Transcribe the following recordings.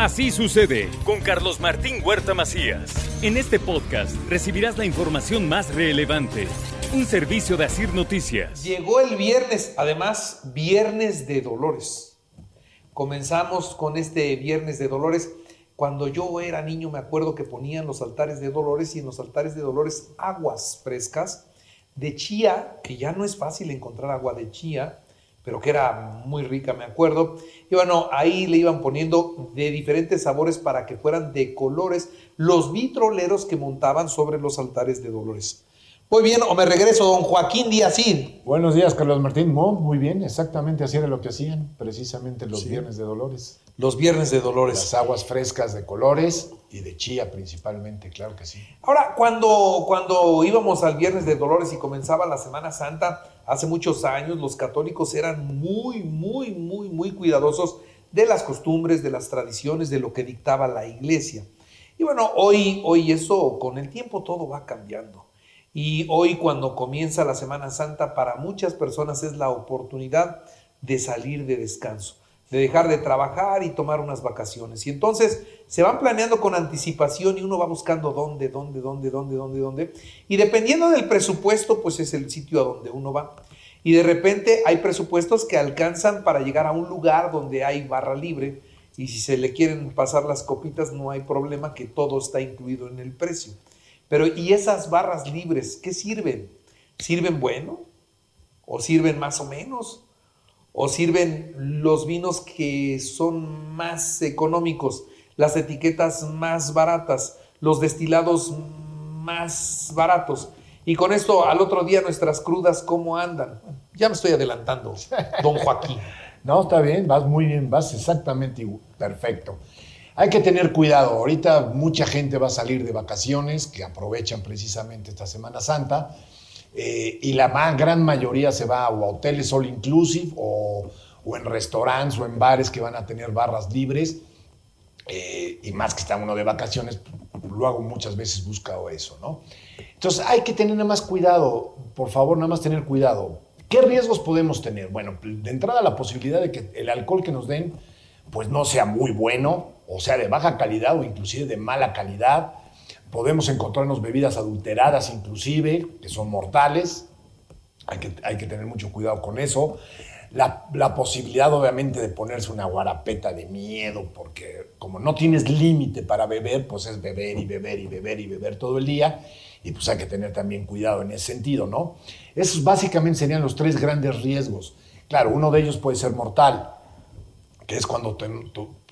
Así sucede con Carlos Martín Huerta Macías. En este podcast recibirás la información más relevante. Un servicio de Asir Noticias. Llegó el viernes, además, viernes de dolores. Comenzamos con este viernes de dolores. Cuando yo era niño me acuerdo que ponían los altares de dolores y en los altares de dolores aguas frescas de chía, que ya no es fácil encontrar agua de chía, pero que era muy rica, me acuerdo. Y bueno, ahí le iban poniendo de diferentes sabores para que fueran de colores los vitroleros que montaban sobre los altares de dolores. Muy bien, o me regreso, don Joaquín Díaz. Buenos días, Carlos Martín. muy bien, exactamente así era lo que hacían, precisamente los viernes de Dolores. Los viernes de Dolores. Las aguas frescas de colores y de chía principalmente, claro que sí. Ahora, cuando, cuando íbamos al viernes de Dolores y comenzaba la Semana Santa, hace muchos años, los católicos eran muy, muy, muy, muy cuidadosos de las costumbres, de las tradiciones, de lo que dictaba la iglesia. Y bueno, hoy, hoy eso, con el tiempo todo va cambiando. Y hoy cuando comienza la Semana Santa, para muchas personas es la oportunidad de salir de descanso, de dejar de trabajar y tomar unas vacaciones. Y entonces se van planeando con anticipación y uno va buscando dónde, dónde, dónde, dónde, dónde, dónde. Y dependiendo del presupuesto, pues es el sitio a donde uno va. Y de repente hay presupuestos que alcanzan para llegar a un lugar donde hay barra libre. Y si se le quieren pasar las copitas, no hay problema que todo está incluido en el precio. Pero ¿y esas barras libres qué sirven? ¿Sirven bueno? ¿O sirven más o menos? ¿O sirven los vinos que son más económicos, las etiquetas más baratas, los destilados más baratos? Y con esto al otro día nuestras crudas, ¿cómo andan? Ya me estoy adelantando, don Joaquín. no, está bien, vas muy bien, vas exactamente perfecto. Hay que tener cuidado. Ahorita mucha gente va a salir de vacaciones que aprovechan precisamente esta Semana Santa eh, y la gran mayoría se va a hoteles all inclusive o, en restaurantes o en bares que van a tener barras libres. Eh, y más que está uno de vacaciones, luego muchas veces busca eso, ¿no? Entonces hay que tener nada más cuidado, por favor, nada más tener cuidado. ¿Qué riesgos podemos tener? Bueno, de entrada la posibilidad de que el alcohol que nos den pues no sea muy bueno, o sea de baja calidad o inclusive de mala calidad. Podemos encontrarnos bebidas adulteradas inclusive, que son mortales. Hay que, hay que tener mucho cuidado con eso. La, la, posibilidad obviamente de ponerse una guarapeta de miedo, porque como no tienes límite para beber, pues es beber y beber y beber y beber todo el día, y pues hay que tener también cuidado en ese sentido, ¿no? Esos básicamente serían los tres grandes riesgos. Claro, uno de ellos puede ser mortal, que es cuando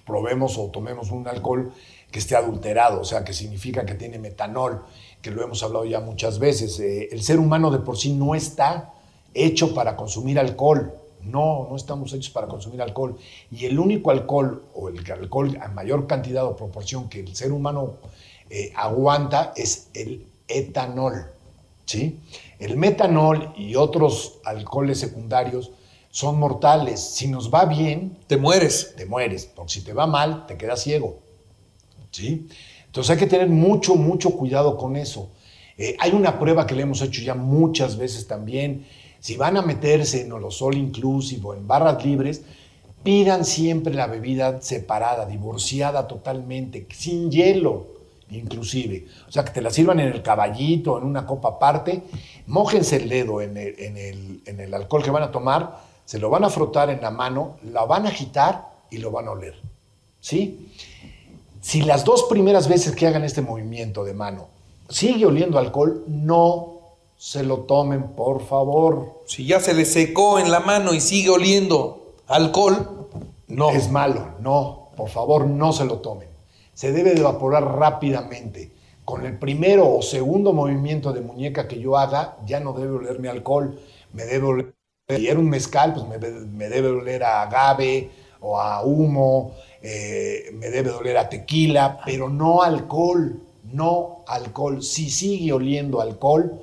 probemos o tomemos un alcohol que esté adulterado, o sea, que significa que tiene metanol, que lo hemos hablado ya muchas veces. Eh, el ser humano de por sí no está hecho para consumir alcohol. No, no estamos hechos para consumir alcohol. Y el único alcohol, o el alcohol a mayor cantidad o proporción que el ser humano eh, aguanta es el etanol. ¿sí? El metanol y otros alcoholes secundarios son mortales. Si nos va bien, te mueres. Te mueres. Porque si te va mal, te quedas ciego. ¿Sí? Entonces hay que tener mucho, mucho cuidado con eso. Eh, hay una prueba que le hemos hecho ya muchas veces también. Si van a meterse en los all inclusive o en barras libres, pidan siempre la bebida separada, divorciada totalmente, sin hielo inclusive. O sea, que te la sirvan en el caballito, en una copa aparte, mójense el dedo en el, en el alcohol que van a tomar se lo van a frotar en la mano, la van a agitar y lo van a oler. ¿Sí? Si las dos primeras veces que hagan este movimiento de mano sigue oliendo alcohol, no se lo tomen, por favor. Si ya se le secó en la mano y sigue oliendo alcohol, no. Es malo, no, por favor, no se lo tomen. Se debe de evaporar rápidamente. Con el primero o segundo movimiento de muñeca que yo haga, ya no debe olerme alcohol, me debe oler si era un mezcal, pues me, debe oler a agave o a humo, eh, me debe doler a tequila, pero no alcohol, no alcohol. Si sigue oliendo alcohol,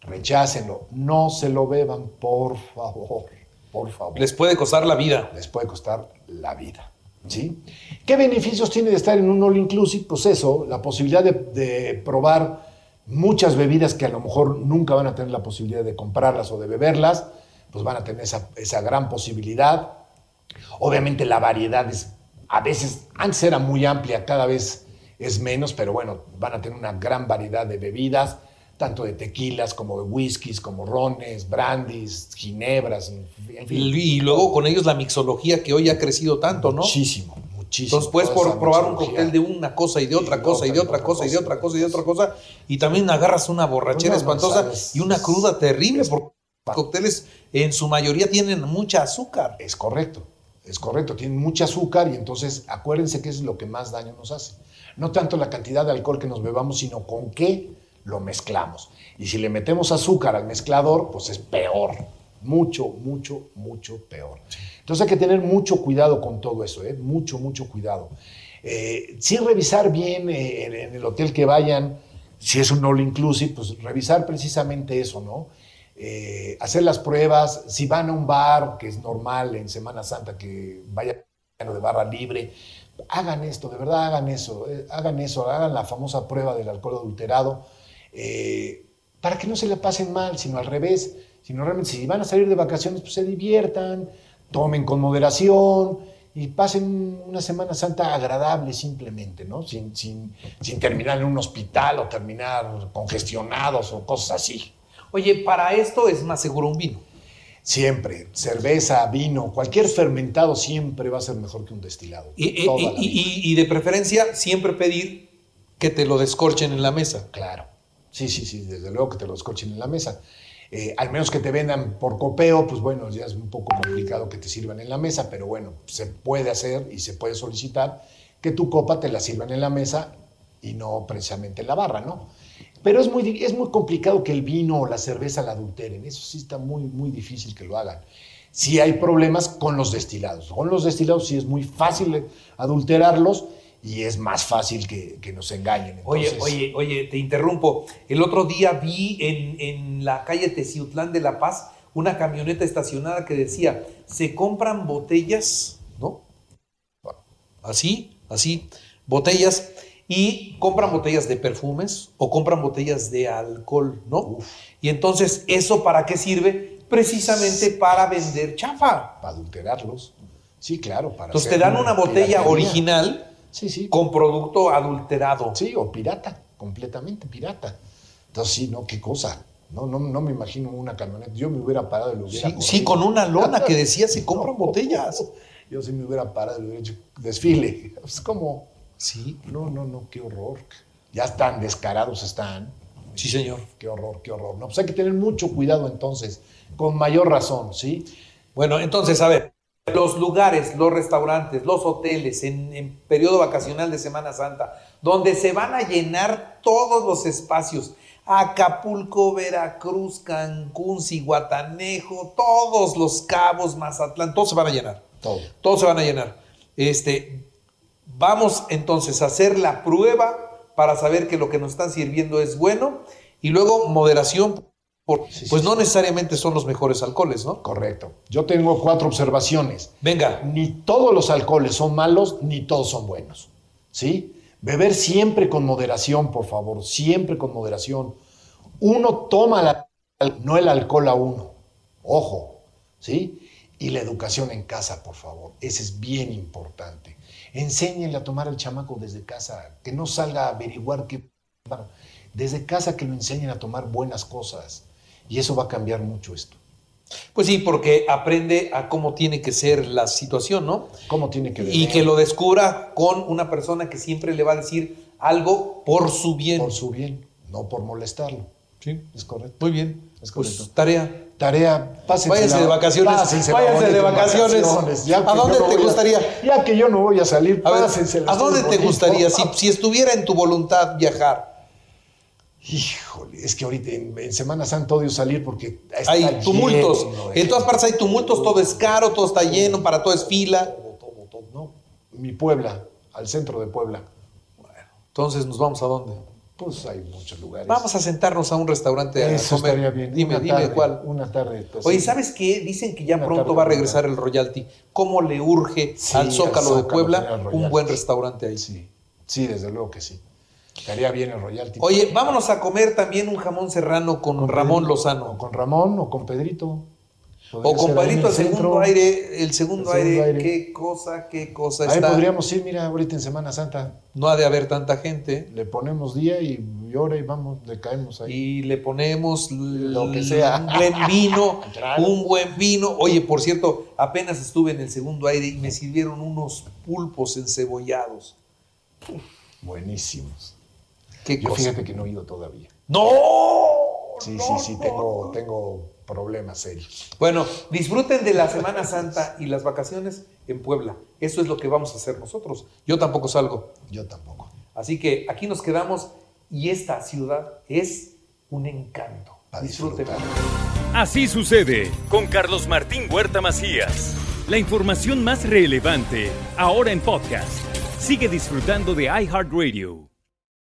rechácenlo, no se lo beban, por favor, por favor. Les puede costar la vida. Les puede costar la vida. ¿sí? ¿Qué beneficios tiene de estar en un all inclusive? Pues eso, la posibilidad de, de probar muchas bebidas que a lo mejor nunca van a tener la posibilidad de comprarlas o de beberlas, pues van a tener esa, esa gran posibilidad. Obviamente la variedad es, a veces, antes era muy amplia, cada vez es menos, pero bueno, van a tener una gran variedad de bebidas, tanto de tequilas como de whiskies, como rones, brandis, ginebras, en fin. Y, luego con ellos la mixología que hoy ha crecido tanto, ¿no? Muchísimo, muchísimo. Entonces puedes por probar un cóctel de una cosa y de otra cosa y de otra cosa y de otra cosa y de otra cosa y también agarras una borrachera espantosa y una cruda terrible porque cócteles en su mayoría tienen mucha azúcar. Es correcto, es correcto. Tienen mucho azúcar y entonces acuérdense que es lo que más daño nos hace. No tanto la cantidad de alcohol que nos bebamos, sino con qué lo mezclamos. Y si le metemos azúcar al mezclador, pues es peor. Mucho, mucho, mucho peor. Entonces hay que tener mucho cuidado con todo eso, ¿eh? mucho, mucho cuidado. Eh, revisar bien eh, en el hotel que vayan, si es un all inclusive, pues revisar precisamente eso, ¿no? Eh, hacer las pruebas, si van a un bar, que es normal en Semana Santa que vayan de barra libre, hagan esto, de verdad hagan eso, eh, hagan eso, hagan la famosa prueba del alcohol adulterado, eh, para que no se la pasen mal, sino al revés, sino realmente si van a salir de vacaciones, pues se diviertan, tomen con moderación y pasen una Semana Santa agradable simplemente, ¿no? Sin, sin, sin terminar en un hospital o terminar congestionados o cosas así. Oye, para esto es más seguro un vino. Siempre, cerveza, vino, cualquier fermentado siempre va a ser mejor que un destilado. Y, y- Toda y- la vida. y- y de preferencia siempre pedir que te lo descorchen en la mesa. Claro. Sí, sí, sí, desde luego que te lo escochen en la mesa. Eh, al menos que te vendan por copeo, pues bueno, ya es un poco complicado que te sirvan en la mesa, pero bueno, se puede hacer y se puede solicitar que tu copa te la sirvan en la mesa y no precisamente en la barra, ¿no? Pero es muy, es muy complicado que el vino o la cerveza la adulteren, eso sí está muy, muy difícil que lo hagan. Sí hay problemas con los destilados. Con los destilados sí es muy fácil adulterarlos y es más fácil que, que nos engañen. Oye, Entonces- oye, oye, te interrumpo. El otro día vi en, en la calle Teciutlán de La Paz una camioneta estacionada que decía, se compran botellas, ¿no? Así, así, botellas, y compran botellas de perfumes o compran botellas de alcohol, ¿no? Y entonces, ¿eso para qué sirve? Precisamente para vender chafa. para adulterarlos. Sí, claro. Para Entonces te dan una botella piratería. original Sí, sí. con producto adulterado. Sí, o pirata, completamente pirata. Entonces, sí, no, qué cosa. No, no, no me imagino una camioneta. Yo me hubiera parado y lo hubiera Sí, sí, con una lona que decía se compran No. botellas. Yo sí me hubiera parado y le hubiera hecho desfile. Es como, Sí, no, no, no, qué horror. Ya están descarados, están. sí, señor. Qué horror, qué horror. No, pues hay que tener mucho cuidado entonces, con mayor razón, ¿sí? Bueno, entonces, a ver, los lugares, los restaurantes, los hoteles en, en periodo vacacional de Semana Santa, donde se van a llenar todos los espacios, Acapulco, Veracruz, Cancún, Ciguatanejo, todos los cabos, Mazatlán, todos se van a llenar. Todo. Todos se van a llenar. Este, vamos entonces a hacer la prueba para saber que lo que nos están sirviendo es bueno y luego moderación, por- Sí, sí, pues no sí. necesariamente son los mejores alcoholes, ¿no? Correcto. Yo tengo cuatro observaciones. Venga, Ni todos los alcoholes son malos, ni todos son buenos. ¿Sí? Beber siempre con moderación, por favor, siempre con moderación. Uno toma la- no el alcohol a uno. Ojo, ¿sí? Y la educación en casa, por favor. Ese es bien importante. Enséñenle a tomar al chamaco desde casa, que no salga a averiguar qué. Desde casa que lo enseñen a tomar buenas cosas. Y eso va a cambiar mucho esto. pues sí, porque aprende a cómo tiene que ser la situación, ¿no? ¿Cómo tiene que beber? Y que lo descubra con una persona que siempre le va a decir algo por su bien. por su bien, no por molestarlo. Sí, Es correcto. muy bien. Es pues correcto. tarea. Tarea, pásense Váyanse de vacaciones, pásense váyanse de vacaciones. Ya ¿A dónde te gustaría? ya que yo no voy a salir, A ver, pásensela ¿a dónde te bonito. gustaría, si, si estuviera en tu voluntad viajar? Híjole, es que ahorita en, en Semana Santa odio salir porque está Hay tumultos. de En todas partes hay tumultos, todo es caro, todo está lleno, para todo es fila. Todo, mi Puebla, al centro de Puebla. Entonces, ¿nos vamos a dónde? Pues hay muchos lugares. Vamos a sentarnos a un restaurante a Eso comer. estaría bien. Dime, Una dime tarde, cuál. Una tarde. pues, Oye. ¿sabes qué? Dicen que ya Una pronto va a regresar el royalty. ¿Cómo le urge Sí, al Zócalo al de Puebla un buen restaurante ahí? Sí, sí, desde luego que sí. Estaría bien el royalty. Oye, vámonos a comer también un jamón serrano con, Ramón Lozano. O con Ramón o con Pedrito. O Podría con ser ahí en Padrito, el segundo centro. aire, el segundo, El segundo aire, aire. qué cosa, qué cosa Ahí está. podríamos ir, mira, ahorita en Semana Santa. No ha de haber tanta gente. Le ponemos día y, hora y vamos, le caemos ahí. Y le ponemos Lo que sea. un buen vino, un buen vino. Oye, por cierto, apenas estuve en el segundo aire y me sirvieron unos pulpos encebollados. Buenísimos. Qué Yo cosa. fíjate que no he ido todavía. ¡No! Sí, no, sí, sí, no, tengo, no. tengo problemas serios. Bueno, disfruten de la Semana Santa y las vacaciones en Puebla. Eso es lo que vamos a hacer nosotros. Yo tampoco salgo. Yo tampoco. Así que aquí nos quedamos y esta ciudad es un encanto. Disfruten. Así sucede con Carlos Martín Huerta Macías. La información más relevante ahora en podcast. Sigue disfrutando de iHeartRadio.